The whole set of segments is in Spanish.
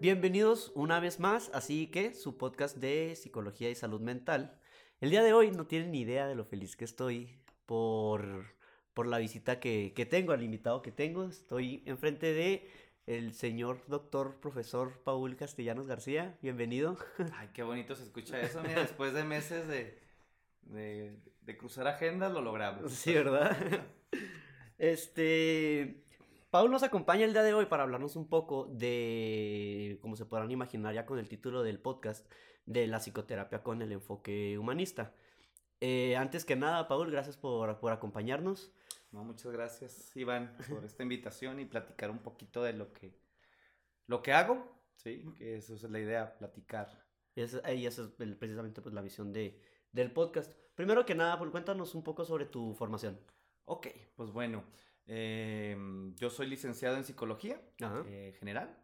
Bienvenidos una vez más, así que su podcast de psicología y salud mental. El día de hoy no tienen ni idea de lo feliz que estoy por, por la visita que, que tengo, al invitado que tengo. Estoy enfrente de el señor doctor profesor Paul Castellanos García. Bienvenido. Ay, qué bonito se escucha eso. Mira, después de meses de, de, de cruzar agendas, lo logramos. Sí, ¿verdad? Este. Paul nos acompaña el día de hoy para hablarnos un poco de, como se podrán imaginar ya con el título del podcast, de la psicoterapia con el enfoque humanista. Eh, antes que nada, Paul, gracias por, por acompañarnos. No, muchas gracias, Iván, por esta invitación y platicar un poquito de lo que, lo que hago, ¿sí? Que eso es la idea, platicar. Y esa, y esa es el- precisamente pues, la visión de, del podcast. Primero que nada, Paul, cuéntanos un poco sobre tu formación. Ok, pues bueno, eh, yo soy licenciado en psicología eh, general.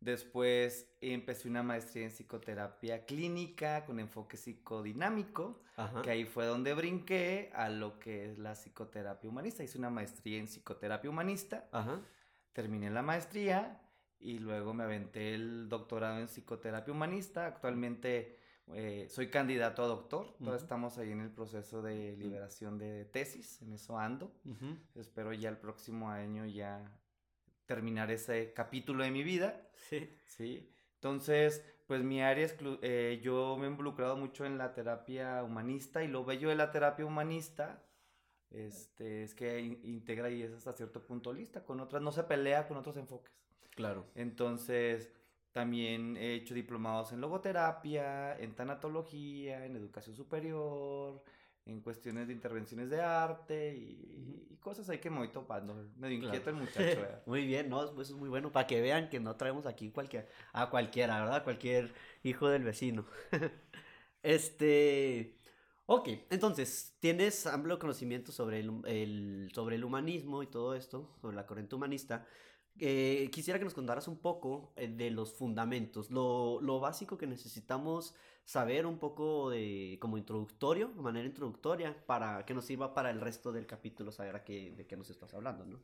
Después empecé una maestría en psicoterapia clínica con enfoque psicodinámico. Ajá. que ahí fue donde brinqué a lo que es la psicoterapia humanista. Hice una maestría en psicoterapia humanista, Ajá. terminé la maestría y luego me aventé el doctorado en psicoterapia humanista. Actualmente eh, soy candidato a doctor, todavía Ujú. estamos ahí en el proceso de liberación de tesis, en eso ando. Ujú. Espero ya el próximo año ya terminar ese capítulo de mi vida. Sí. Sí, entonces, pues mi área es, eh, yo me he involucrado mucho en la terapia humanista y lo bello de la terapia humanista este, es que in- integra y es hasta cierto punto lista con otras, no se pelea con otros enfoques. Claro. Entonces, también he hecho diplomados en logoterapia, en tanatología, en educación superior, en cuestiones de intervenciones de arte y, y cosas ahí que me voy topando. Medio Claro. inquieto el muchacho, ¿verdad? Muy bien, no, eso es muy bueno, para que vean que no traemos aquí cualquier, a cualquiera, ¿verdad? Cualquier hijo del vecino. este, ok, entonces, tienes amplio conocimiento sobre el, el- sobre el humanismo y todo esto, sobre la corriente humanista. Eh, quisiera que nos contaras un poco eh, de los fundamentos, lo, lo básico que necesitamos saber un poco de, como introductorio, de manera introductoria, para que nos sirva para el resto del capítulo saber a qué, de qué nos estás hablando, ¿no?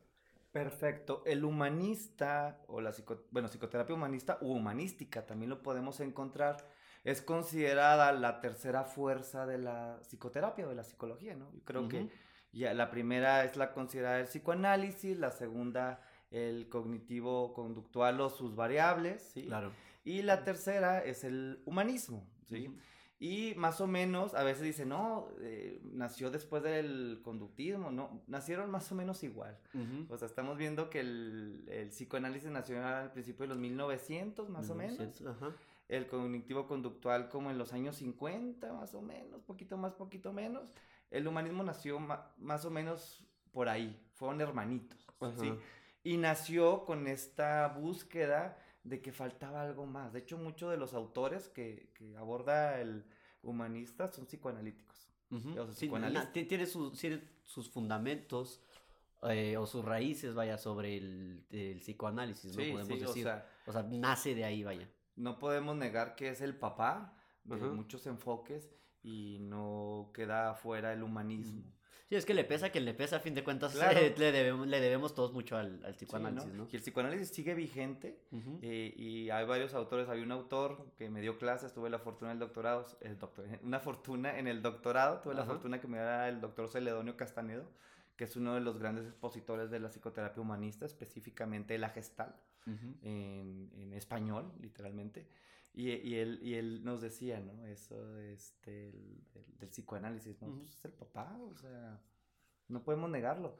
Perfecto. El humanista o la psico- bueno, psicoterapia humanista u humanística también lo podemos encontrar. Es considerada la tercera fuerza de la psicoterapia o de la psicología, ¿no? Yo creo que Ujú. ya la primera es la considerada el psicoanálisis, la segunda el cognitivo conductual o sus variables, ¿sí? Claro. Y la tercera es el humanismo, ¿sí? Y más o menos, a veces dicen, no, eh, nació después del conductismo, no, nacieron más o menos igual. Ujú. O sea, estamos viendo que el, el psicoanálisis nació al principio de los 1900, más o menos. 1900, Ajá. El cognitivo conductual como en los años 50, más o menos, poquito más, poquito menos. El humanismo nació más o menos por ahí, fueron hermanitos, ¿sí? Y nació con esta búsqueda de que faltaba algo más. De hecho, muchos de los autores que, que aborda el humanista son psicoanalíticos. Ujú. o sea, Sí, na- ti- tiene, sus, tiene sus fundamentos eh, o sus raíces, vaya, sobre el, el psicoanálisis, ¿no? Sí, Podemos sí, o decir. sea, O sea, nace de ahí, vaya. no podemos negar que es el papá de Ajá. muchos enfoques y no queda fuera el humanismo. Sí, es que le pesa que le pesa, a fin de cuentas, Claro. eh, le, debemos, le debemos todos mucho al, al Sí, psicoanálisis, ¿no? ¿no? Y el psicoanálisis sigue vigente Ujú. eh, y hay varios autores. Hay un autor que me dio clases, tuve la fortuna del doctorado, el doctor, una fortuna en el doctorado, tuve la fortuna que me diera el doctor Celedonio Castanedo, que es uno de los grandes expositores de la psicoterapia humanista, específicamente la gestal, Ujú. en, en español, literalmente. Y, y él, y él nos decía, ¿no? Eso este, el- del, del psicoanálisis, ¿no? Ujú. Pues es el papá, o sea, no podemos negarlo.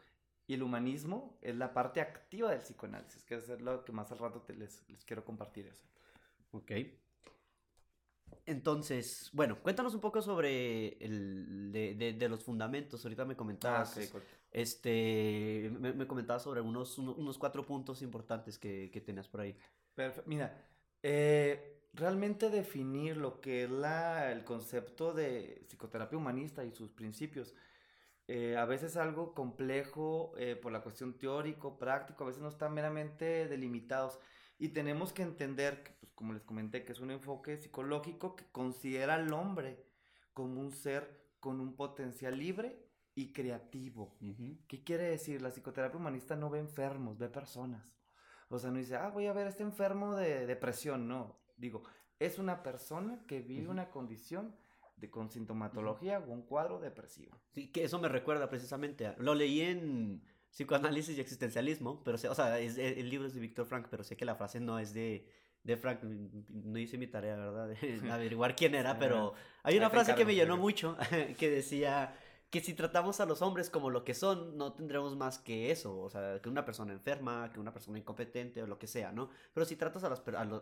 Y el humanismo es la parte activa del psicoanálisis, que es lo que más al rato te les, les quiero compartir eso. Ok. Entonces, bueno, cuéntanos un poco sobre el, de, de- de los fundamentos. Ahorita me comentabas, Ah, ok, correcto. este, me, me comentabas sobre unos, uno- unos cuatro puntos importantes que, que tenías por ahí. Perfe- Mira, eh, realmente definir lo que es la, el concepto de psicoterapia humanista y sus principios, eh, a veces es algo complejo eh, por la cuestión teórico, práctico, a veces no están meramente delimitados. Y tenemos que entender, que, pues, como les comenté, que es un enfoque psicológico que considera al hombre como un ser con un potencial libre y creativo. Ujú. ¿Qué quiere decir? La psicoterapia humanista no ve enfermos, ve personas. O sea, no dice, ah, voy a ver, este enfermo de depresión. No, digo, es una persona que vive una condición de, con sintomatología o un cuadro depresivo. Sí, que eso me recuerda precisamente. lo leí en Psicoanálisis y Existencialismo, pero, o sea, es, el libro es de Víctor Frank, pero sé que la frase no es de, de Frank. No hice mi tarea, ¿verdad? De averiguar quién era, pero hay una frase que me llenó mucho que decía que si tratamos a los hombres como lo que son, no tendremos más que eso, o sea, que una persona enferma, que una persona incompetente o lo que sea, ¿no? Pero si tratas a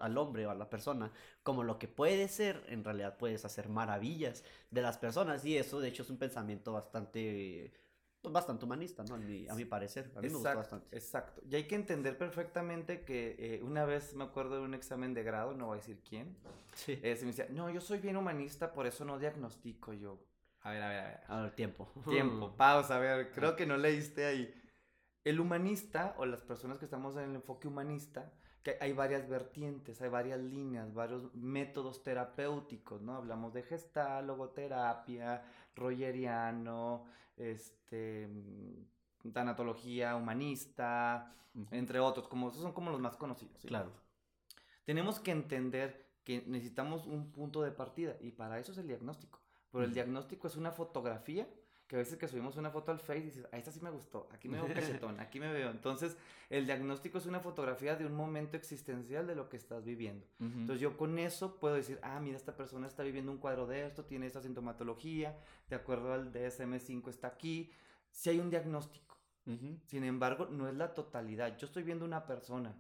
al hombre o a la persona como lo que puede ser, en realidad puedes hacer maravillas de las personas y eso de hecho es un pensamiento bastante bastante humanista, ¿no? A mi, a mi parecer. A mí me gustó bastante. Exacto. Y hay que entender perfectamente que eh, una vez me acuerdo de un examen de grado, no voy a decir quién. Sí. Eh, se me decía, no, yo soy bien humanista, por eso no diagnostico yo. A ver, a ver, a ver. A ver, tiempo. Tiempo, pausa, a ver, creo que no leíste ahí. El humanista o las personas que estamos en el enfoque humanista, que hay varias vertientes, hay varias líneas, varios métodos terapéuticos, ¿no? Hablamos de gestal, logoterapia, rogeriano, este, tanatología humanista, entre otros, como esos son como los más conocidos. Claro. Tenemos que entender que necesitamos un punto de partida y para eso es el diagnóstico. Pero el diagnóstico es una fotografía que a veces que subimos una foto al Face y dices, a esta sí me gustó, aquí me veo cachetón, aquí me veo. Entonces, el diagnóstico es una fotografía de un momento existencial de lo que estás viviendo. Entonces, yo con eso puedo decir, ah, mira, esta persona está viviendo un cuadro de esto, tiene esta sintomatología, de acuerdo al DSM-5 está aquí. Si hay un diagnóstico. Sin embargo, no es la totalidad. Yo estoy viendo una persona,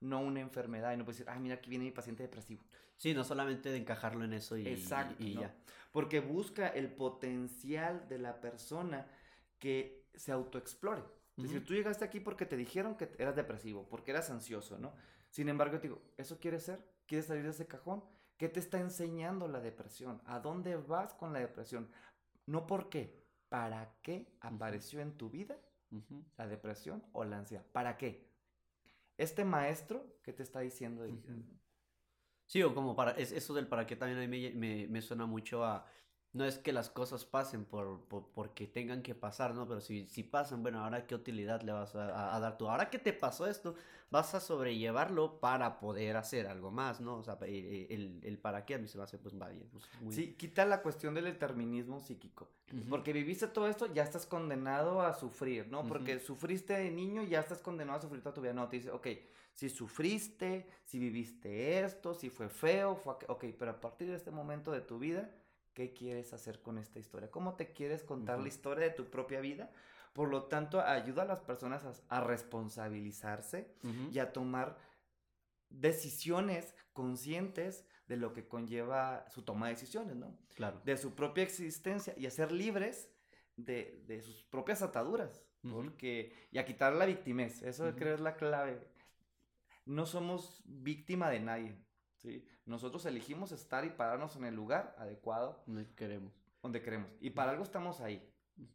no una enfermedad, y no puedo decir, ah, mira, aquí viene mi paciente depresivo. Sí, no solamente de encajarlo en eso y, Exacto, y, ya. Porque busca el potencial de la persona que se autoexplore. Es decir, tú llegaste aquí porque te dijeron que eras depresivo, porque eras ansioso, ¿no? Sin embargo, te digo, ¿eso quieres ser? ¿Quieres salir de ese cajón? ¿Qué te está enseñando la depresión? ¿A dónde vas con la depresión? No por qué, ¿para qué apareció en tu vida la depresión o la ansiedad? ¿Para qué? Este maestro, ¿qué te está diciendo? Sí, o como para, es, eso del para qué también a mí me, me, suena mucho a, no es que las cosas pasen por, por porque tengan que pasar, ¿no? Pero si, si pasan, bueno, ahora qué utilidad le vas a, dar tú. Ahora que te pasó esto, vas a sobrellevarlo para poder hacer algo más, ¿no? O sea, eh, el, el para qué a mí se va a hacer, pues, va bien. Pues, sí, quita la cuestión del determinismo psíquico. Porque viviste todo esto, ya estás condenado a sufrir, ¿no? Porque sufriste de niño, ya estás condenado a sufrir toda tu vida. No, te dice, ok si sufriste, si viviste esto, si fue feo, fue... ok, pero a partir de este momento de tu vida, ¿qué quieres hacer con esta historia? ¿Cómo te quieres contar la historia de tu propia vida? Por lo tanto, ayuda a las personas a, responsabilizarse y a tomar decisiones conscientes de lo que conlleva su toma de decisiones, ¿no? Claro. De su propia existencia y a ser libres de, de sus propias ataduras. Porque, y a quitar la victimez, eso creo es la clave no somos víctima de nadie. ¿Sí? Nosotros elegimos estar y pararnos en el lugar adecuado. Donde queremos. Donde queremos. Y para algo estamos ahí.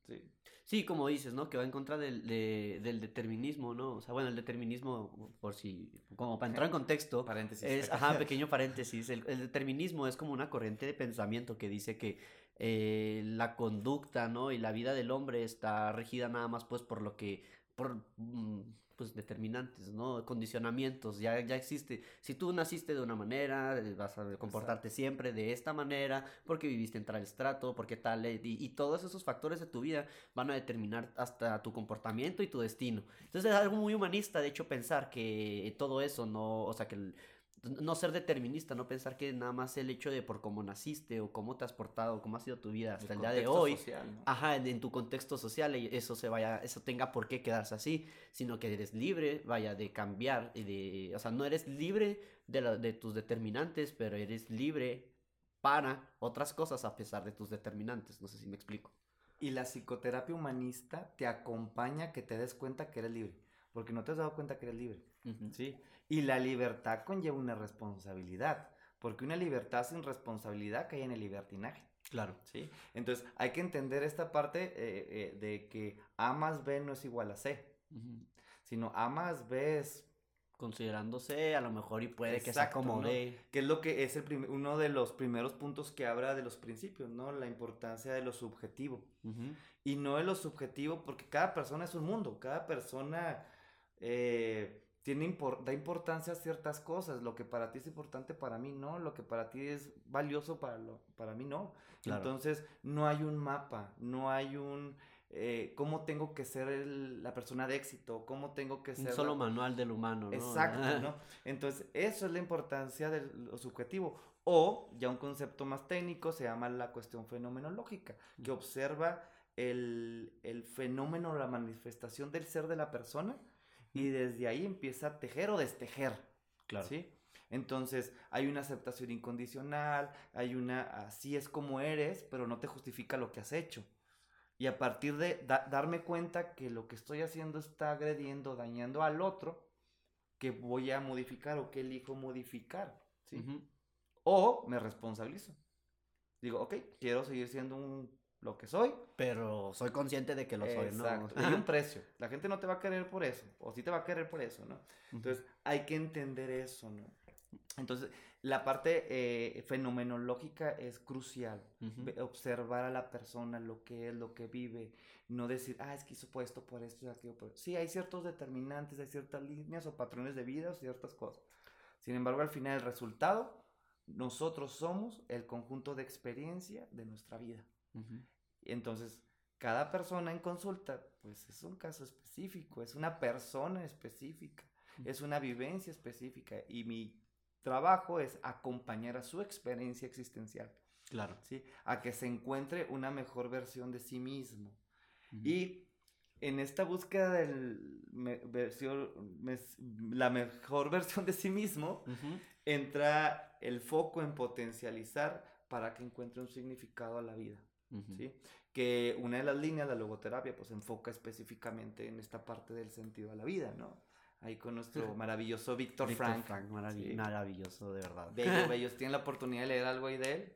Sí. Sí, como dices, ¿no? Que va en contra del, del determinismo, ¿no? O sea, bueno, el determinismo, por si, como para entrar en contexto, paréntesis. es, ajá, pequeño paréntesis, el, determinismo es como una corriente de pensamiento que dice que eh, la conducta, ¿no? Y la vida del hombre está regida nada más, pues, por lo que, por, mm, pues determinantes, ¿no? Condicionamientos, ya, ya existe. Si tú naciste de una manera, eh, vas a comportarte siempre de esta manera, porque viviste en tal estrato, porque tal, eh, y, y, todos esos factores de tu vida van a determinar hasta tu comportamiento y tu destino. Entonces es algo muy humanista, de hecho, pensar que todo eso no, o sea, que el, no ser determinista, no pensar que nada más el hecho de por cómo naciste o cómo te has portado, cómo ha sido tu vida hasta el, día de hoy, ajá, en, tu contexto social, eso se vaya, eso tenga por qué quedarse así, sino que eres libre, vaya, de cambiar, de, o sea, no eres libre de, de tus determinantes, pero eres libre para otras cosas a pesar de tus determinantes, no sé si me explico. Y la psicoterapia humanista te acompaña a que te des cuenta que eres libre, porque no te has dado cuenta que eres libre, ¿sí? Y la libertad conlleva una responsabilidad, porque una libertad sin responsabilidad cae en el libertinaje. Claro. ¿Sí? Entonces hay que entender esta parte eh, eh, de que A más B no es igual a C, sino A más B es... Considerándose a lo mejor y puede que se acomode. Que es lo que es el uno de los primeros puntos que habla de los principios, ¿no? La importancia de lo subjetivo. Y no de lo subjetivo porque cada persona es un mundo, cada persona... Eh, tiene da importancia a ciertas cosas. Lo que para ti es importante, para mí no. Lo que para ti es valioso, para, lo, para mí no. Entonces, no hay un mapa, no hay un... Eh, cómo tengo que ser la persona de éxito, cómo tengo que ser... Un solo manual del humano, ¿no? Exacto, ¿no? Entonces, eso es la importancia de lo subjetivo. O, ya un concepto más técnico, se llama la cuestión fenomenológica, que observa el, el fenómeno, la manifestación del ser de la persona, y desde ahí empieza a tejer o destejer. Claro. ¿Sí? Entonces, hay una aceptación incondicional, hay una así es como eres, pero no te justifica lo que has hecho. Y a partir de darme cuenta que lo que estoy haciendo está agrediendo, dañando al otro, que voy a modificar o que elijo modificar. ¿sí? O me responsabilizo. Digo, ok, quiero seguir siendo un lo que soy. Pero soy consciente de que lo soy, ¿no? Exacto. Hay un precio. La gente no te va a querer por eso. O sí te va a querer por eso, ¿no? Entonces, hay que entender eso, ¿no? Entonces, la parte eh, fenomenológica es crucial. Observar a la persona, lo que es, lo que vive. No decir, ah, es que hizo esto por esto y aquello por Sí, hay ciertos determinantes, hay ciertas líneas o patrones de vida o ciertas cosas. Sin embargo, al final, el resultado, nosotros somos el conjunto de experiencia de nuestra vida. Entonces, cada persona en consulta, pues es un caso específico, es una persona específica, es una vivencia específica y mi trabajo es acompañar a su experiencia existencial. Claro. ¿sí? A que se encuentre una mejor versión de sí mismo. Y en esta búsqueda de la mejor versión de sí mismo, entra el foco en potencializar para que encuentre un significado a la vida. ¿Sí? Que una de las líneas, la logoterapia, pues enfoca específicamente en esta parte del sentido de la vida, ¿no? Ahí con nuestro maravilloso Víctor Frank. Maravilloso, de verdad. Bello, bello. tienen la oportunidad de leer algo ahí de él.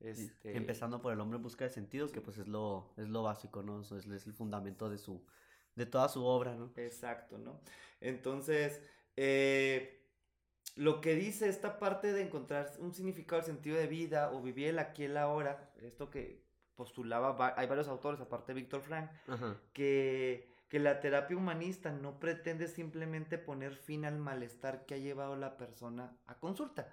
Este... Empezando por el hombre en busca de sentido, que pues es lo, es lo básico, ¿no? es, es, el fundamento de su, de toda su obra, ¿no? Exacto, ¿no? Entonces, eh, lo que dice esta parte de encontrar un significado, el sentido de vida o vivir el aquí y el ahora, esto que postulaba, hay varios autores, aparte de Víctor Frank, que, que la terapia humanista no pretende simplemente poner fin al malestar que ha llevado la persona a consulta,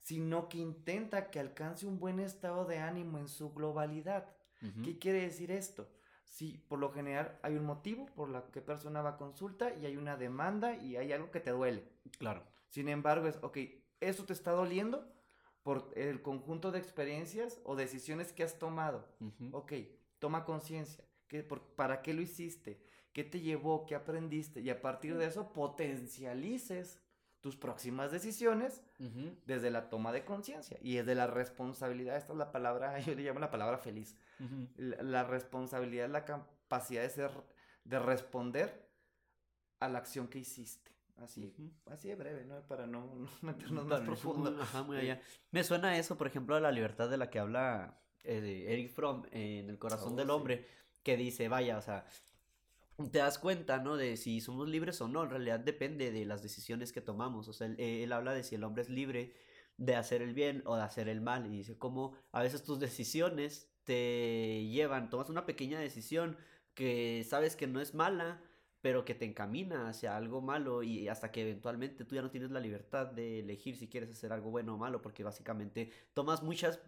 sino que intenta que alcance un buen estado de ánimo en su globalidad. ¿Qué quiere decir esto? Si por lo general hay un motivo por la que persona va a consulta y hay una demanda y hay algo que te duele. Claro. Sin embargo, es, ok, ¿eso te está doliendo? Por el conjunto de experiencias o decisiones que has tomado. Ok, toma conciencia. ¿Para qué lo hiciste? ¿Qué te llevó? ¿Qué aprendiste? Y a partir de eso potencialices tus próximas decisiones desde la toma de conciencia y desde la responsabilidad. Esta es la palabra, yo le llamo la palabra feliz. la, la, responsabilidad es la capacidad de ser, de responder a la acción que hiciste. Así, así de breve, ¿no? Para no, meternos más profundo. Ajá, muy allá. Me suena eso, por ejemplo, a la libertad de la que habla eh, Eric Fromm en El corazón oh, del hombre, que dice, vaya, o sea, te das cuenta, ¿no? De si somos libres o no, en realidad depende de las decisiones que tomamos. O sea, él, él habla de si el hombre es libre de hacer el bien o de hacer el mal. Y dice cómo a veces tus decisiones te llevan, tomas una pequeña decisión que sabes que no es mala, pero que te encamina hacia algo malo y hasta que eventualmente tú ya no tienes la libertad de elegir si quieres hacer algo bueno o malo, porque básicamente tomas muchas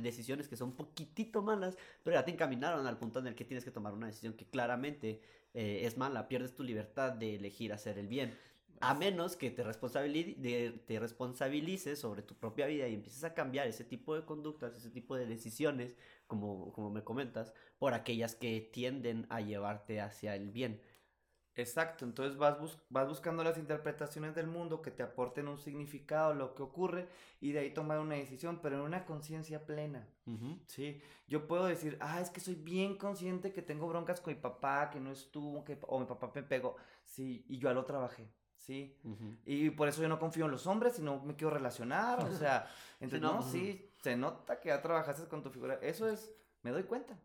decisiones que son poquitito malas, pero ya te encaminaron al punto en el que tienes que tomar una decisión que claramente eh, es mala, pierdes tu libertad de elegir hacer el bien. A menos que te, te responsabilices sobre tu propia vida y empieces a cambiar ese tipo de conductas, ese tipo de decisiones, como, como me comentas, por aquellas que tienden a llevarte hacia el bien. Exacto, entonces vas, vas buscando las interpretaciones del mundo que te aporten un significado, lo que ocurre, y de ahí tomar una decisión, pero en una conciencia plena. ¿sí? Yo puedo decir, ah, es que soy bien consciente que tengo broncas con mi papá, que no estuvo, que, o mi papá me pegó, sí, y yo ya lo trabajé. Sí, y por eso yo no confío en los hombres y no me quiero relacionar, o sea, entonces, no, pues, sí, se nota que ya trabajaste con tu figura, eso es, me doy cuenta,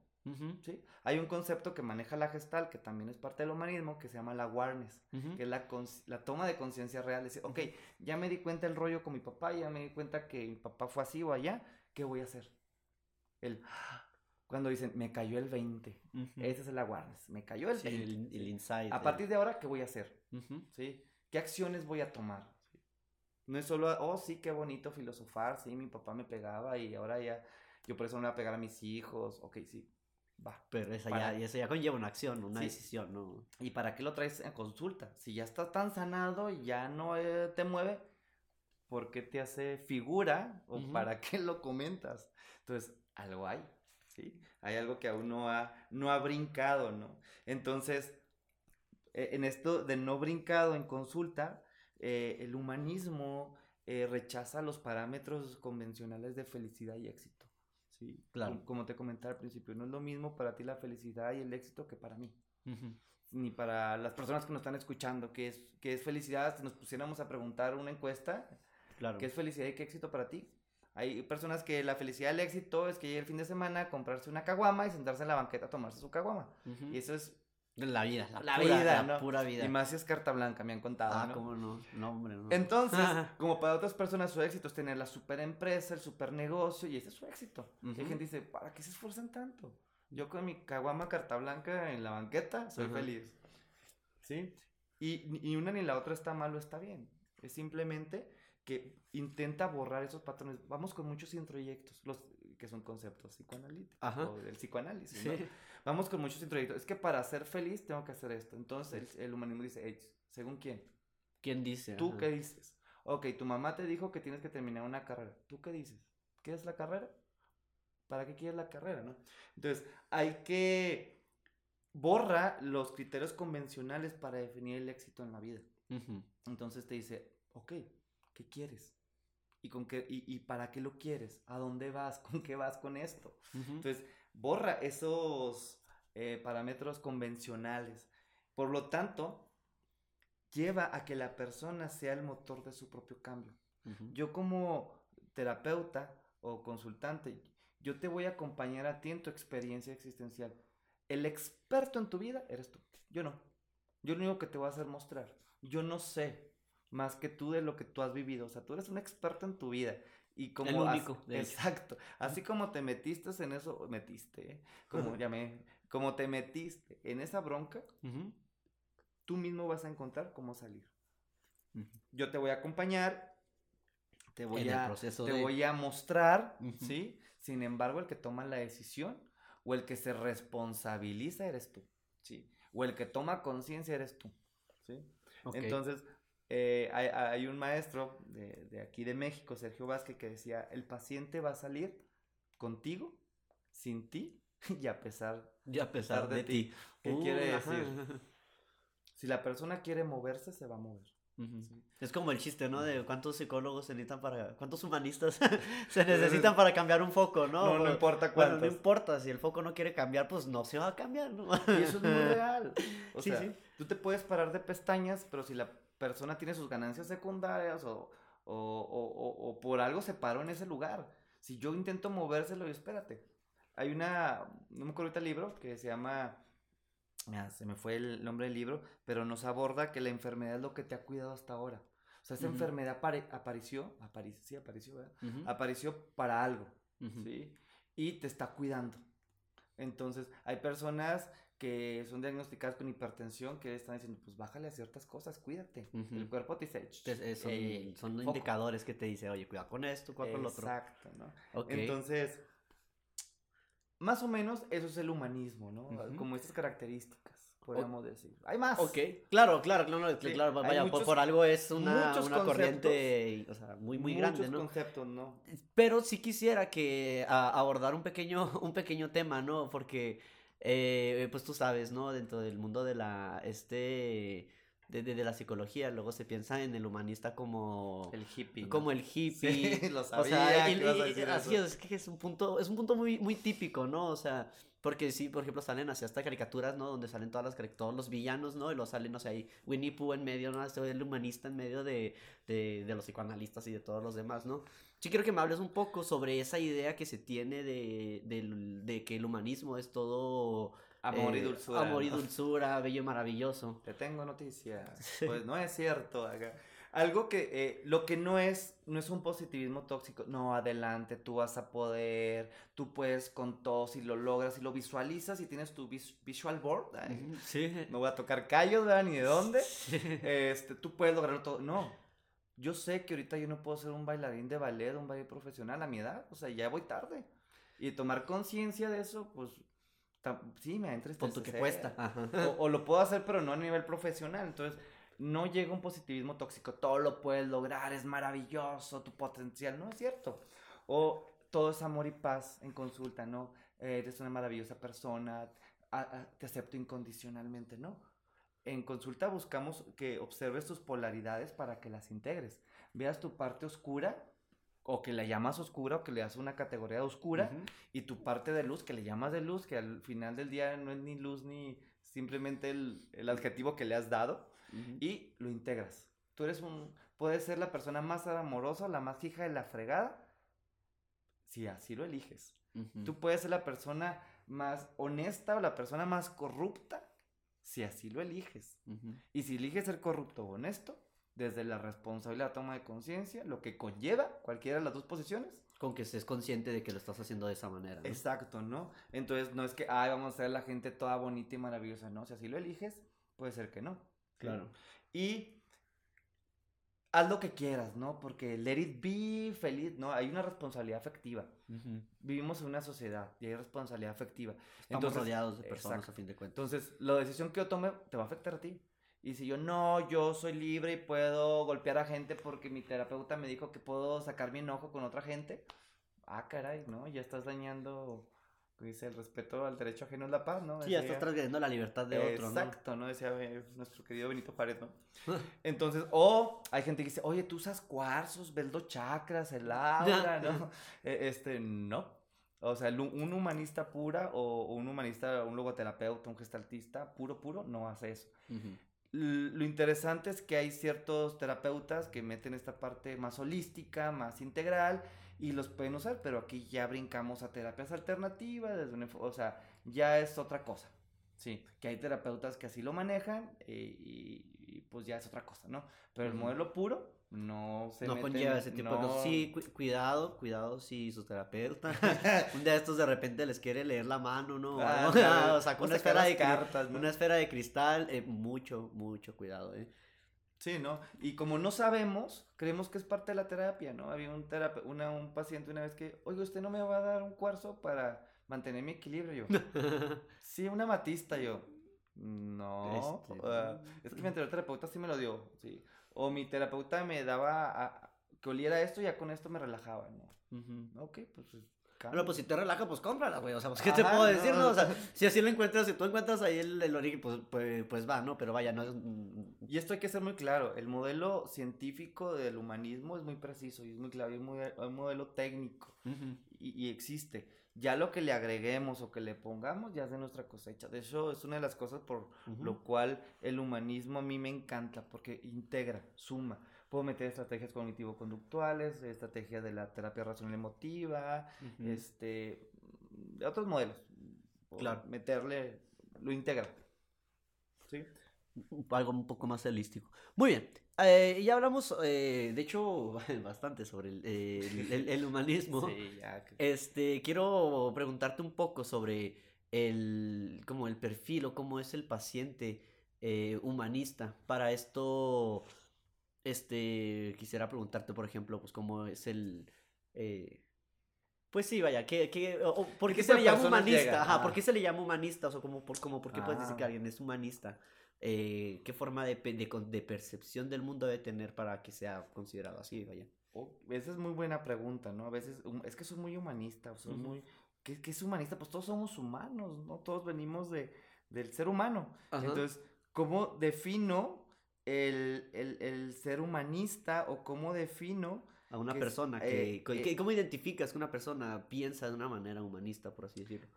¿sí? Hay un concepto que maneja la gestal, que también es parte del humanismo, que se llama la awareness, que es la, la toma de conciencia real. Decir, ok, ya me di cuenta el rollo con mi papá, ya me di cuenta que mi papá fue así o allá, ¿qué voy a hacer? El, cuando dicen, me cayó el 20, ese es el awareness, me cayó el 20. El, el, insight. A partir de ahora, ¿qué voy a hacer? ¿Sí? ¿Qué acciones voy a tomar? No es solo, oh, sí, qué bonito filosofar, sí, mi papá me pegaba y ahora ya, yo por eso no voy a pegar a mis hijos, ok, sí, va. Pero esa, Para- ya, esa ya conlleva una acción, una Sí. decisión, ¿no? ¿Y para qué lo traes en consulta? Si ya estás tan sanado y ya no eh, te mueve, ¿por qué te hace figura o Ujú. para qué lo comentas? Entonces, algo hay, ¿sí? Hay algo que aún no ha, no ha brincado, ¿no? Entonces, eh, en esto de no brincado en consulta, eh, el humanismo eh, rechaza los parámetros convencionales de felicidad y éxito, ¿sí? Claro. Como, te comentaba al principio, no es lo mismo para ti la felicidad y el éxito que para mí ni para las personas que nos están escuchando, ¿qué es, qué es felicidad? Si nos pusiéramos a preguntar una encuesta, Claro. ¿qué es felicidad y qué éxito para ti? Hay personas que la felicidad y el éxito es que llegue el fin de semana comprarse una caguama y sentarse en la banqueta a tomarse su caguama. Y eso es, La vida, la, La pura, vida, la ¿no? pura vida. y más si es carta blanca, me han contado, ah, ¿no? cómo no. No, hombre, no. Entonces, como para otras personas su éxito es tener la super empresa, el super negocio, y ese es su éxito. Y hay gente que dice, ¿para qué se esfuerzan tanto? Yo con mi caguama carta blanca en la banqueta soy feliz. ¿Sí? Y ni una ni la otra está mal o está bien. Es simplemente que intenta borrar esos patrones. Vamos con muchos introyectos, los que son conceptos psicoanalíticos Ajá. o del psicoanálisis. Sí. ¿no? Vamos con muchos introyectos. Es que para ser feliz tengo que hacer esto. Entonces el, el humanismo dice, "Ey, ¿según quién? ¿Quién dice? ¿Tú Ajá. qué dices? Ok, tu mamá te dijo que tienes que terminar una carrera. ¿Tú qué dices? ¿Quieres la carrera? ¿Para qué quieres la carrera, no? Entonces, hay que borra los criterios convencionales para definir el éxito en la vida. Entonces te dice, ok, ¿qué quieres? ¿Y, con qué, y, y para qué lo quieres? ¿A dónde vas? ¿Con qué vas con esto? Ujú. Entonces, borra esos eh, parámetros convencionales. Por lo tanto, lleva a que la persona sea el motor de su propio cambio. Yo como terapeuta o consultante, yo te voy a acompañar a ti en tu experiencia existencial. El experto en tu vida eres tú, yo no. Yo lo único que te voy a hacer mostrar. Yo no sé más que tú de lo que tú has vivido. O sea, tú eres un experto en tu vida. Y como El único, de hecho. Exacto. Así como te metiste en eso, metiste, ¿eh? como llamé, como te metiste en esa bronca, Ujú. tú mismo vas a encontrar cómo salir. Ujú. Yo te voy a acompañar, te voy En a te de- voy a mostrar. ¿sí? Sin embargo, el que toma la decisión o el que se responsabiliza eres tú, ¿sí? O el que toma conciencia eres tú, ¿sí? Ok. Entonces, eh, hay, hay un maestro de, de aquí de México, Sergio Vázquez, que decía, el paciente va a salir contigo, sin ti y a pesar. Ya a pesar de, ti. ¿Qué Uh, quiere ajá. decir? Si la persona quiere moverse, se va a mover. Ujú. ¿sí? Es como el chiste, ¿no? De cuántos psicólogos se necesitan para. ¿Cuántos humanistas se necesitan para cambiar un foco, no? No, no Bueno, importa Bueno, cuántos. no importa. Si el foco no quiere cambiar, pues no se va a cambiar, ¿no? Y eso es muy real. O Sí, sea, sí. tú te puedes parar de pestañas, pero si la persona tiene sus ganancias secundarias o, o, o- o- por algo se paró en ese lugar. Si yo intento movérselo, y espérate. Hay una, no me acuerdo ahorita el libro, que se llama, ah, se me fue el nombre del libro, pero nos aborda que la enfermedad es lo que te ha cuidado hasta ahora. O sea, esa enfermedad apare- apareció, apari- sí, apareció, ¿verdad? Apareció para algo. ¿sí? Y te está cuidando. Entonces, hay personas que son diagnosticadas con hipertensión que están diciendo, pues bájale a ciertas cosas, cuídate. El cuerpo te dice, "Ch, Entonces, eh, son, foco". indicadores que te dice, oye, cuidado con esto, cuidado con lo otro. Exacto, ¿no? Entonces, más o menos eso es el humanismo, ¿no? Como estas características, podríamos decir. Hay más. Ok, claro, claro, claro, no, Sí, claro, vaya, por, muchos- por algo es una, una corriente, o sea, muy, muy grande, ¿no? conceptos, ¿no? Pero sí quisiera que a- abordar un pequeño, un pequeño tema, ¿no? Porque, eh, pues tú sabes, ¿no? Dentro del mundo de la, este, de, de- de la psicología, luego se piensa en el humanista como, El hippie. ¿no? como el hippie. Sí, lo O sabía sea, que y- ibas a y- decir así es, que es un punto, es un punto muy, muy típico, ¿no? O sea, porque sí, por ejemplo, salen así hasta caricaturas, ¿no? Donde salen todas las, todos los villanos, ¿no? Y los salen, no sé, ahí Winnie Pooh en medio, ¿no? Este, el humanista en medio de, de, de los psicoanalistas y de todos los demás, ¿no? Sí quiero que me hables un poco sobre esa idea que se tiene de, del- de que el humanismo es todo... Amor y eh, dulzura. Amor y dulzura, bello y maravilloso. Te tengo noticias. Pues no es cierto. acá. Algo que, eh, lo que no es, no es un positivismo tóxico. No, adelante, tú vas a poder, tú puedes con todo, si lo logras, si lo visualizas, si tienes tu visual board. sí. No voy a tocar callos, ¿verdad? Ni de dónde. Este, tú puedes lograrlo todo. No, yo sé que ahorita yo no puedo ser un bailarín de ballet, un baile profesional a mi edad. O sea, ya voy tarde. Y tomar conciencia de eso, pues, sí, me entra Punto que cuesta. O, o, lo puedo hacer, pero no a nivel profesional. Entonces, no llega un positivismo tóxico. Todo lo puedes lograr, es maravilloso, tu potencial. No es cierto. O todo es amor y paz en consulta, ¿no? eres una maravillosa persona, te acepto incondicionalmente, ¿no? En consulta buscamos que observes tus polaridades para que las integres. Veas tu parte oscura o que la llamas oscura o que le das una categoría de oscura y tu parte de luz que le llamas de luz, que al final del día no es ni luz ni simplemente el, adjetivo que le has dado y lo integras. Tú eres un, puedes ser la persona más amorosa, la más hija de la fregada, si así lo eliges. Tú puedes ser la persona más honesta o la persona más corrupta, si así lo eliges. Y si eliges ser corrupto o honesto, desde la responsabilidad, toma de conciencia, lo que conlleva cualquiera de las dos posiciones. Con que estés consciente de que lo estás haciendo de esa manera. Exacto, ¿no? Entonces no es que, ay, vamos a ser la gente toda bonita y maravillosa, ¿no? Si así lo eliges, puede ser que no. Claro. Y haz lo que quieras, ¿no? Porque let it be, feliz, ¿no? Hay una responsabilidad afectiva. Vivimos en una sociedad y hay responsabilidad afectiva. Estamos rodeados de personas a fin de cuentas. Entonces, la decisión que yo tome te va a afectar a ti. Y si yo no, yo soy libre y puedo golpear a gente porque mi terapeuta me dijo que puedo sacar mi enojo con otra gente, ah, caray, ¿no? Ya estás dañando, dice, el respeto al derecho ajeno es la paz, ¿no? sí, ya estás transgrediendo la libertad de otro, ¿no? Exacto, ¿no? Decía eh, nuestro querido Benito Juárez, ¿no? Entonces, o hay gente que dice, oye, tú usas cuarzos, ves los chakras, el aura, ¿no? E, este, no. O sea, un humanista pura o un humanista, un logoterapeuta, un gestaltista puro, puro, no hace eso lo interesante es que hay ciertos terapeutas que meten esta parte más holística, más integral y los pueden usar, pero aquí ya brincamos a terapias alternativas, desde o sea, ya es otra cosa. Sí, que hay terapeutas que así lo manejan eh, y, pues ya es otra cosa, ¿no? Pero el modelo puro no se No conlleva ese tipo de cosas. Sí, cuidado, cuidado si su terapeuta un día de estos de repente les quiere leer la mano, ¿no? Ah, o sea, con una esfera de cartas, una esfera de cristal, eh, mucho, mucho cuidado, ¿eh? Sí, ¿no? Y como no sabemos, creemos que es parte de la terapia, ¿no? Había un una, un paciente una vez que, oye, ¿usted no me va a dar un cuarzo para mantener mi equilibrio? Yo, sí, una matista, yo, no, este, es que mi anterior terapeuta sí me lo dio, sí. O mi terapeuta me daba a, que oliera esto y ya con esto me relajaba, ¿no? Ok, pues Bueno, pues si te relaja, pues cómprala, güey. O sea, pues, ¿qué te puedo decir, no? O sea, si así lo encuentras, si tú encuentras ahí el, el origen, pues, pues, pues, va, ¿no? Pero vaya, no es... Y esto hay que ser muy claro. El modelo científico del humanismo es muy preciso y es muy claro. Y es un modelo técnico. y, y, existe ya lo que le agreguemos o que le pongamos ya es de nuestra cosecha. De hecho, es una de las cosas por lo cual el humanismo a mí me encanta, porque integra, suma. Puedo meter estrategias cognitivo-conductuales, estrategias de la terapia racional emotiva, este, otros modelos. Claro. Meterle, lo integra. ¿Sí? Algo un poco más holístico. Muy bien. Eh, ya hablamos, eh, de hecho, bastante sobre el, humanismo. Este, quiero preguntarte un poco sobre el, como el perfil o cómo es el paciente eh, humanista. Para esto, este, quisiera preguntarte, por ejemplo, pues cómo es el... pues sí, vaya, ¿qué, ¿por qué, se le llama humanista? Ajá, ¿por qué se le llama humanista? O sea, como, por, como, ¿por qué puedes decir que ah. alguien es humanista? Eh, qué forma de, de, percepción del mundo debe tener para que sea considerado así, vaya. esa es muy buena pregunta, ¿no? A veces, es que soy muy humanista, soy muy... ¿Qué, es humanista? Pues todos somos humanos, ¿no? Todos venimos de, del ser humano. Entonces, ¿cómo defino el, el, el, ser humanista o cómo defino... A una persona, que, eh, eh ¿cómo identificas que una persona piensa de una manera humanista, por así decirlo?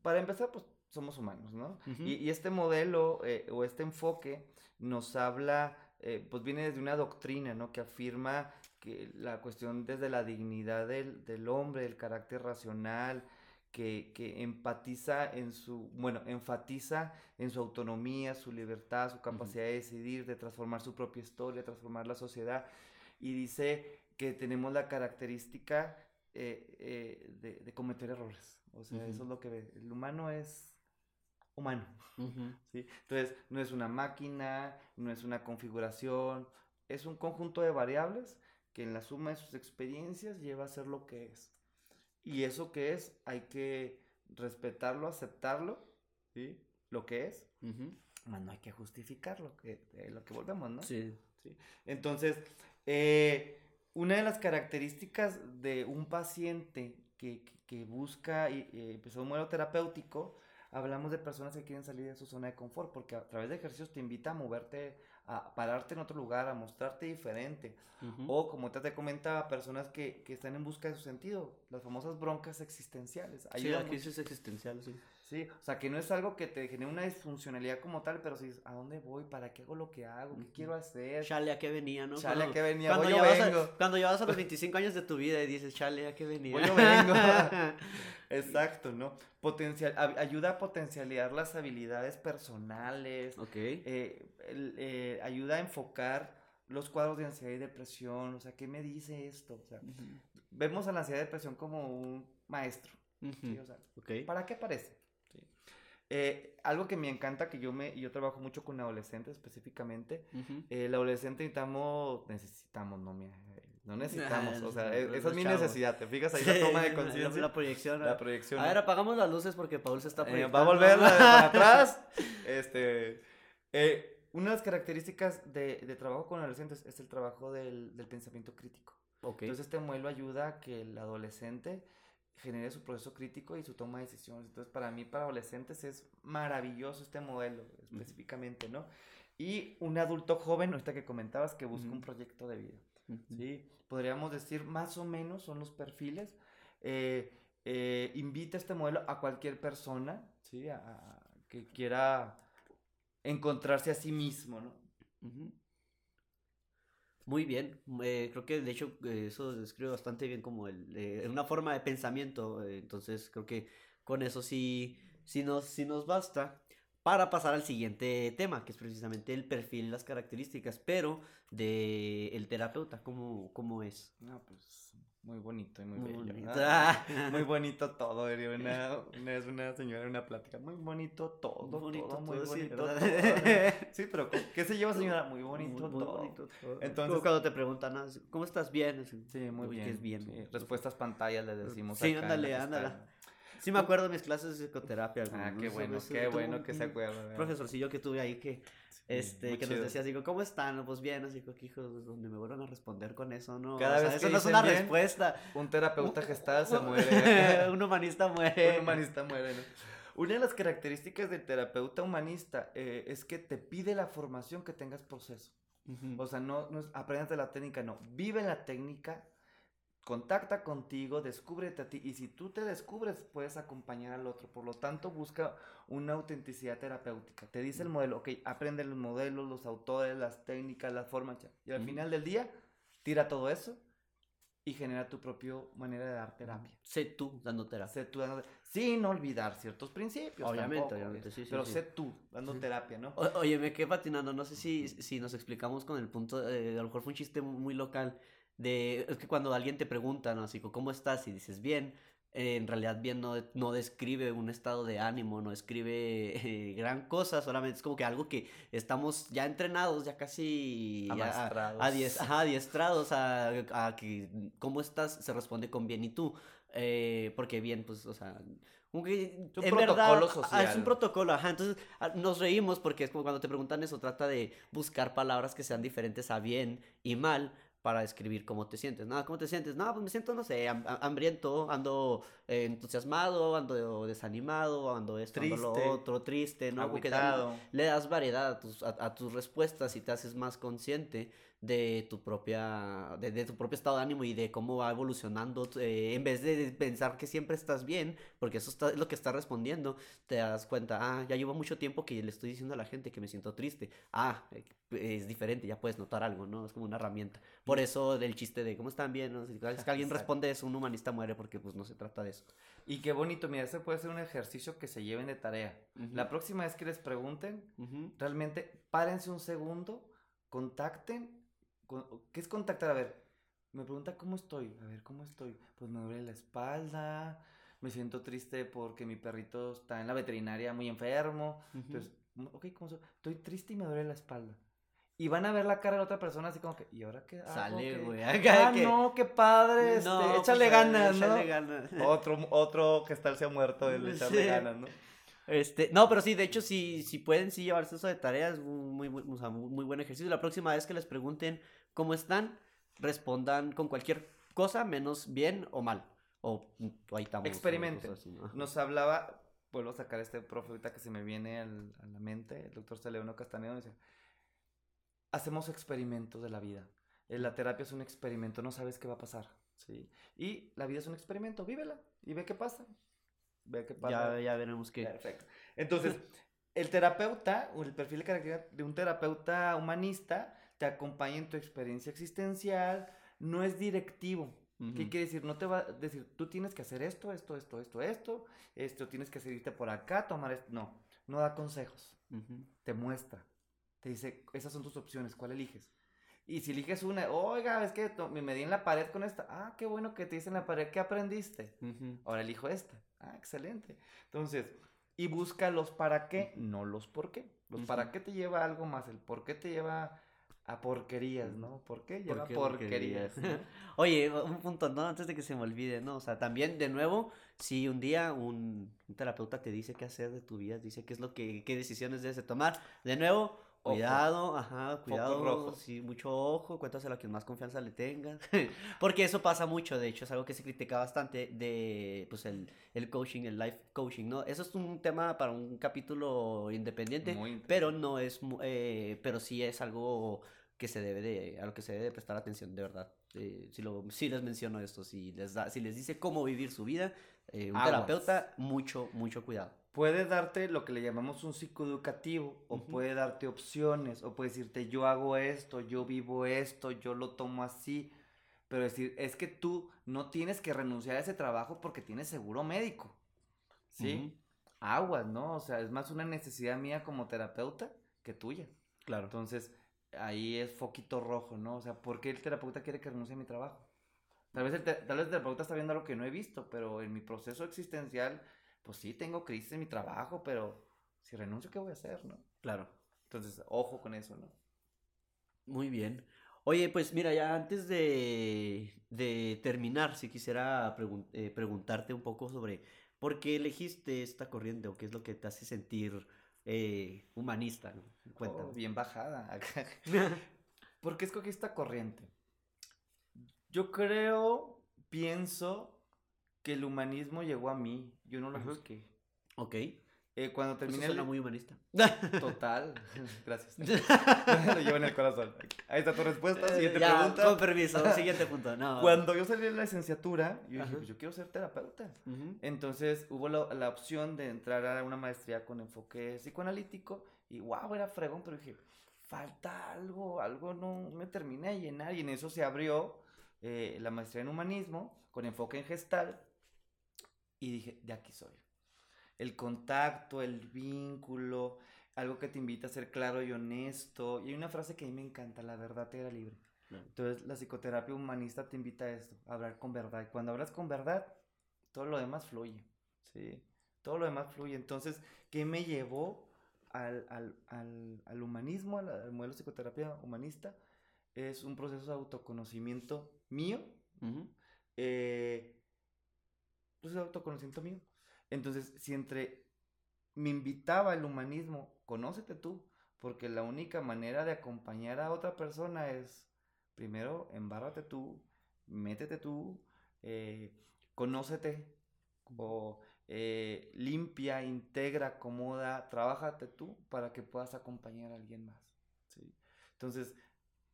Para empezar, pues somos humanos, ¿no? y, este modelo eh, o este enfoque nos habla, eh, pues viene desde una doctrina, ¿no? Que afirma que la cuestión desde la dignidad del, hombre, el carácter racional, que, que, empatiza en su, bueno, enfatiza en su autonomía, su libertad, su capacidad de decidir, de transformar su propia historia, transformar la sociedad. Y dice que tenemos la característica eh, eh, de, cometer errores. O sea, eso es lo que ve. El humano es humano. ¿sí? Entonces, no es una máquina, no es una configuración, es un conjunto de variables que en la suma de sus experiencias lleva a ser lo que es. Y eso que es, hay que respetarlo, aceptarlo, ¿sí? Lo que es, no hay que justificarlo, que eh, lo que volvemos, ¿no? Sí. ¿Sí? Entonces, eh, una de las características de un paciente que, que, busca y, eh, empezó un modelo terapéutico, hablamos de personas que quieren salir de su zona de confort, porque a través de ejercicios te invita a moverte a pararte en otro lugar, a mostrarte diferente. O como te, te comentaba, personas que, que, están en busca de su sentido, las famosas broncas existenciales. Sí, la crisis existencial, sí. Sí, o sea, que no es algo que te genere una disfuncionalidad como tal, pero si ¿a dónde voy? ¿Para qué hago lo que hago? ¿Qué quiero hacer? Chale, ¿a qué venía, no? Chale, ¿a qué venía? Cuando, llevas A, cuando llevas a los 25 años de tu vida y dices, chale, ¿a qué venía? Voy yo vengo. Exacto, ¿no? Potencial, ayuda a potencializar las habilidades personales. Ok. Eh, eh, ayuda a enfocar los cuadros de ansiedad y depresión. O sea, ¿qué me dice esto? O sea, vemos a la ansiedad y depresión como un maestro. ¿sí? o sea, ¿Para qué aparece? Eh, algo que me encanta, que yo me yo trabajo mucho con adolescentes específicamente. el adolescente necesitamos, necesitamos, no, me, no necesitamos, o sea, esa es mi necesidad, ¿te fijas? Ahí la toma de conciencia. La, proyección. La proyección. A ver, apagamos las luces porque Paul se está proyectando. va a volver para atrás. Este, eh, una de las características de, de, trabajo con adolescentes es el trabajo del, del pensamiento crítico. Okay. Entonces este modelo ayuda a que el adolescente genere su proceso crítico y su toma de decisiones. Entonces, para mí, para adolescentes, es maravilloso este modelo, específicamente, ¿no? Y un adulto joven, ahorita que comentabas, que busca un proyecto de vida, ¿sí? Podríamos decir, más o menos son los perfiles. Eh, eh, invita este modelo a cualquier persona, ¿sí? A, que quiera encontrarse a sí mismo, ¿no? Muy bien, eh, creo que de hecho eh, eso describe bastante bien como el, eh, una forma de pensamiento, entonces creo que con eso sí, sí, nos, sí nos basta para pasar al siguiente tema, que es precisamente el perfil las características, pero de el terapeuta, ¿cómo, cómo es? No, pues muy bonito y muy, muy bello. Bonito. muy bonito todo, una, una, es una señora en una plática. Muy bonito todo, muy bonito todo, muy bonito todo. Sí, pero ¿qué se lleva señora? Muy bonito muy, todo. Bonito todo. Entonces, Como cuando te preguntan, ¿cómo estás bien? Sí, muy bien. Es bien. Respuestas pantallas le decimos Sí, ándale, ándale. Sí me acuerdo de mis clases de psicoterapia. Ah, qué bueno, qué bueno que se acuerda. Profesorcillo que tuve ahí que este, que nos decía, digo, ¿cómo están? Pues bien, así que, hijos, donde me vuelvan a responder con eso, ¿no? Cada vez eso no es una respuesta. Un terapeuta gestal se muere. un humanista muere. Un humanista muere, ¿no? Una de las características del terapeuta humanista eh, es que te pide la formación que tengas proceso. O sea, no, no es la técnica, no. Vive la técnica, contacta contigo, descúbrete a ti y si tú te descubres puedes acompañar al otro. Por lo tanto, busca una autenticidad terapéutica. Te dice el modelo, ok, aprende los modelos, los autores, las técnicas, las formas. Y al final del día, tira todo eso y genera tu propia manera de dar terapia. Sé tú dando terapia. Sé tú dando Sin olvidar ciertos principios. Obviamente, obviamente, sí, sí. Pero sé tú dando terapia, ¿no? oye, me quedé patinando. No sé si, si nos explicamos con el punto. Eh, a lo mejor fue un chiste muy local. De, es que cuando alguien te pregunta, ¿no? Así, ¿cómo estás? Y dices, bien en realidad bien no, no, describe un estado de ánimo, no describe eh, gran cosa, solamente es como que algo que estamos ya entrenados, ya casi adiestrados a, a, que cómo estás se responde con bien y tú, eh, porque bien, pues, o sea... Un, protocolo social. es un protocolo, ajá. Entonces nos reímos porque es como cuando te preguntan eso, trata de buscar palabras que sean diferentes a bien y mal, para describir cómo te sientes. Nada, ¿cómo te sientes? No, pues me siento, no sé, hambriento, ando eh, entusiasmado, ando desanimado, ando esto, triste, ando lo otro, triste, ¿no? Porque le das variedad a tus, a, tus respuestas y te haces más consciente de tu propia de, tu propio estado de ánimo y de cómo va evolucionando eh, en vez de pensar que siempre estás bien porque eso es lo que está respondiendo te das cuenta ah ya llevo mucho tiempo que le estoy diciendo a la gente que me siento triste ah eh, es diferente ya puedes notar algo no es como una herramienta por eso del chiste de cómo están bien ¿no? si que alguien responde eso un humanista muere porque pues no se trata de eso. Y qué bonito, mira, ese puede ser un ejercicio que se lleven de tarea. La próxima vez que les pregunten, realmente párense un segundo, contacten. ¿Qué es contactar? A ver, me pregunta cómo estoy. A ver, ¿cómo estoy? Pues me duele la espalda, me siento triste porque mi perrito está en la veterinaria muy enfermo. Entonces, ok, ¿cómo estoy? Estoy triste y me duele la espalda. Y van a ver la cara de la otra persona así como que, ¿y ahora qué? Sale, güey. Ah, no, qué padre. Este, no, pues, échale ganas, ¿no? Échale ganas. Otro, otro que está se ha muerto, el echarle ganas, ¿no? Este, no, pero sí, de hecho, si, si pueden sí llevarse eso de tareas, muy, muy, muy buen ejercicio. La próxima vez que les pregunten cómo están, respondan con cualquier cosa, menos bien o mal. O, ahí estamos. Experimente. Nos hablaba, vuelvo a sacar este profe que se me viene a la mente, el doctor Celeono Castaneda, dice, hacemos experimentos de la vida. La terapia es un experimento, no sabes qué va a pasar, ¿sí? Y la vida es un experimento, vívela y ve qué pasa. Ve qué pasa. Ya, ya veremos qué. Perfecto. Entonces, el terapeuta, o el perfil de un terapeuta humanista, te acompaña en tu experiencia existencial, no es directivo. ¿Qué quiere decir? No te va a decir, tú tienes que hacer esto, esto, esto, esto, esto, esto, tienes que seguirte por acá, tomar esto. No, no da consejos. Te muestra. Te dice, esas son tus opciones, ¿cuál eliges? Y si eliges una, oiga, es que me medí en la pared con esta. Ah, qué bueno que te dice en la pared, ¿qué aprendiste? Ahora elijo esta. Ah, excelente. Entonces, y busca los para qué, no los por qué. Los para qué te lleva algo más, el por qué te lleva a porquerías, ¿no? ¿Por qué lleva porquerías? Oye, un punto, ¿no? Antes de que se me olvide, ¿no? O sea, también, de nuevo, si un día un, un terapeuta te dice qué hacer de tu vida, dice qué es lo que, qué decisiones debes de tomar, de nuevo, Cuidado, ajá, cuidado, sí, mucho ojo, cuéntaselo a quien más confianza le tenga, porque eso pasa mucho, de hecho es algo que se critica bastante de, pues, el, el coaching, el life coaching, ¿no? Eso es un tema para un capítulo independiente, pero no es, eh, pero sí es algo que se debe de, a lo que se debe de prestar atención, de verdad. Eh, si, lo, si les menciono esto, si les, da, si les dice cómo vivir su vida, eh, un terapeuta, mucho, mucho cuidado puede darte lo que le llamamos un psicoeducativo, o puede darte opciones, o puede decirte yo hago esto, yo vivo esto, yo lo tomo así. Pero decir, es que tú no tienes que renunciar a ese trabajo porque tienes seguro médico. ¿Sí? Aguas, ¿no? O sea, es más una necesidad mía como terapeuta que tuya. Claro. Entonces, ahí es foquito rojo, ¿no? O sea, ¿por qué el terapeuta quiere que renuncie a mi trabajo? Tal vez, el tal vez el terapeuta está viendo algo que no he visto, pero en mi proceso existencial pues sí, tengo crisis en mi trabajo, pero si renuncio, ¿qué voy a hacer, no? Claro. Entonces, ojo con eso, ¿no? Muy bien. Oye, pues mira, ya antes de, de terminar, si quisiera eh, preguntarte un poco sobre por qué elegiste esta corriente o qué es lo que te hace sentir eh, humanista. ¿no? Oh, bien bajada. ¿Por qué escogí esta corriente? Yo creo, pienso que el humanismo llegó a mí. Yo no lo busqué. Ok. Eh, cuando terminé. Eso suena muy humanista. Total. Gracias. lo llevo en el corazón. Ahí está tu respuesta. Eh, siguiente ya, pregunta. Con permiso. Siguiente punto. No. Cuando yo salí de la licenciatura, yo dije, pues yo quiero ser terapeuta. Entonces hubo la, la, opción de entrar a una maestría con enfoque psicoanalítico. Y wow, era fregón, pero dije, falta algo, algo no me terminé de llenar. Y en eso se abrió eh, la maestría en humanismo con enfoque en gestal y dije, de aquí soy. El contacto, el vínculo, algo que te invita a ser claro y honesto. Y hay una frase que a mí me encanta, la verdad te hará libre. Entonces la psicoterapia humanista te invita a esto, a hablar con verdad. Y cuando hablas con verdad, todo lo demás fluye. ¿sí? Todo lo demás fluye. Entonces, ¿qué me llevó al, al, al, al humanismo, al, modelo de psicoterapia humanista? Es un proceso de autoconocimiento mío. eh, pues es autoconocimiento mío. Entonces, si entre me invitaba el humanismo, conócete tú, porque la única manera de acompañar a otra persona es, primero, embárrate tú, métete tú, eh, conócete, o eh, limpia, integra, acomoda, trabájate tú para que puedas acompañar a alguien más. ¿sí? Entonces,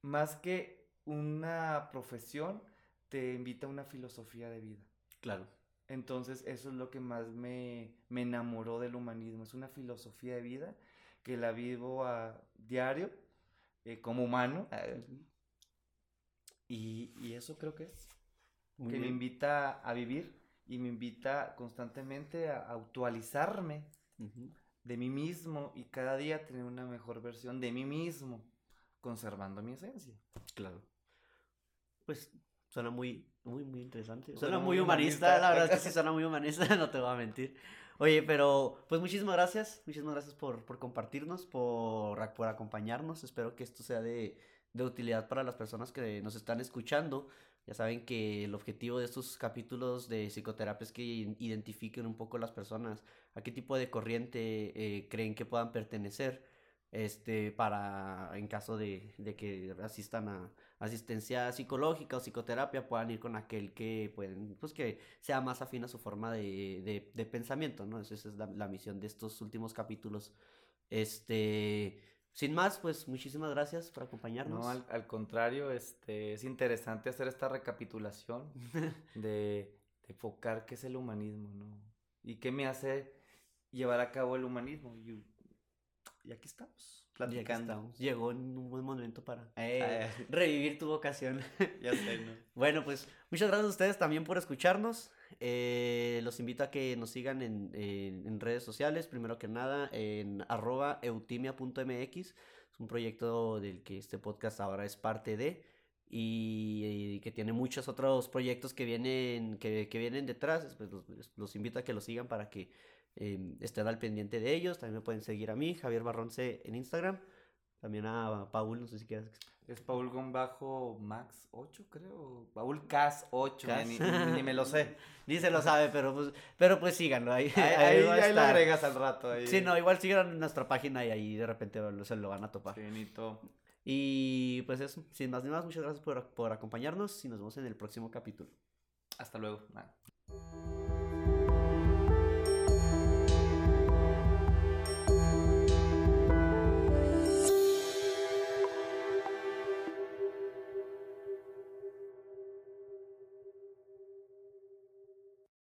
más que una profesión, te invita a una filosofía de vida. Claro. Entonces eso es lo que más me, enamoró del humanismo. Es una filosofía de vida que la vivo a diario eh, como humano. Y, eso creo que es. que me invita a vivir y me invita constantemente a actualizarme de mí mismo y cada día tener una mejor versión de mí mismo, conservando mi esencia. Claro. Pues suena muy, muy, muy interesante. Suena, muy, humanista, la verdad es que sí suena muy humanista, no te voy a mentir. Oye, pero pues muchísimas gracias, muchísimas gracias por, por compartirnos, por, por acompañarnos. Espero que esto sea de, de utilidad para las personas que nos están escuchando. Ya saben que el objetivo de estos capítulos de psicoterapia es que identifiquen un poco las personas a qué tipo de corriente eh, creen que puedan pertenecer este para en caso de, de, que asistan a asistencia psicológica o psicoterapia puedan ir con aquel que pueden pues que sea más afín a su forma de, de, pensamiento no esa es la, la, misión de estos últimos capítulos este sin más, pues muchísimas gracias por acompañarnos. No, al, contrario, este, es interesante hacer esta recapitulación de, enfocar qué es el humanismo, ¿no? Y qué me hace llevar a cabo el humanismo. Y, aquí estamos, platicando. Llegó en un buen momento para eh, revivir tu vocación. ya sé, ¿no? Bueno, pues muchas gracias a ustedes también por escucharnos. Eh, los invito a que nos sigan en, redes sociales, primero que nada en arroba eutimia.mx, es un proyecto del que este podcast ahora es parte de y, que tiene muchos otros proyectos que vienen, que, vienen detrás, pues los, invito a que los sigan para que estén al pendiente de ellos, también me pueden seguir a mí, Javier Barronce en Instagram, también a Paul, no sé si quieres es Paul bajo Max 8, creo. Paul Cas 8, Ni, me lo sé. ni se lo sabe, pero pues, pero pues síganlo. Ahí, ahí, ahí, lo agregas al rato. Ahí. Sí, no, igual sigan nuestra página y ahí de repente se lo van a topar. Finito. Y pues eso, sin más ni más, muchas gracias por, por acompañarnos y nos vemos en el próximo capítulo. Hasta luego.